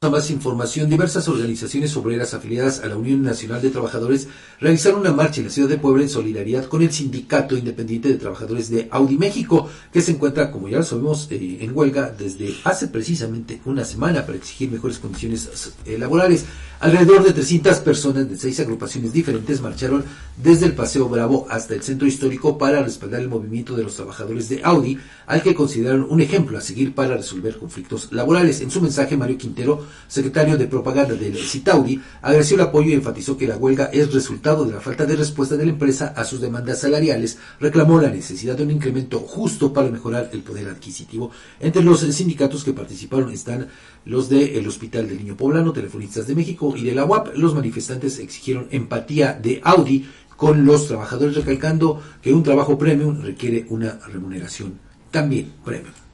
A más información, diversas organizaciones obreras afiliadas a la Unión Nacional de Trabajadores realizaron una marcha en la ciudad de Puebla en solidaridad con el Sindicato Independiente de Trabajadores de Audi México, que se encuentra, como ya lo sabemos, eh, en huelga desde hace precisamente una semana para exigir mejores condiciones eh, laborales. Alrededor de 300 personas de seis agrupaciones diferentes marcharon desde el Paseo Bravo hasta el centro histórico para respaldar el movimiento de los trabajadores de Audi, al que consideraron un ejemplo a seguir para resolver conflictos laborales. En su mensaje, Mario Quintero secretario de propaganda del Citaudi, agradeció el apoyo y enfatizó que la huelga es resultado de la falta de respuesta de la empresa a sus demandas salariales, reclamó la necesidad de un incremento justo para mejorar el poder adquisitivo. Entre los sindicatos que participaron están los del Hospital del Niño Poblano, Telefonistas de México y de la UAP. Los manifestantes exigieron empatía de Audi con los trabajadores, recalcando que un trabajo premium requiere una remuneración también premium.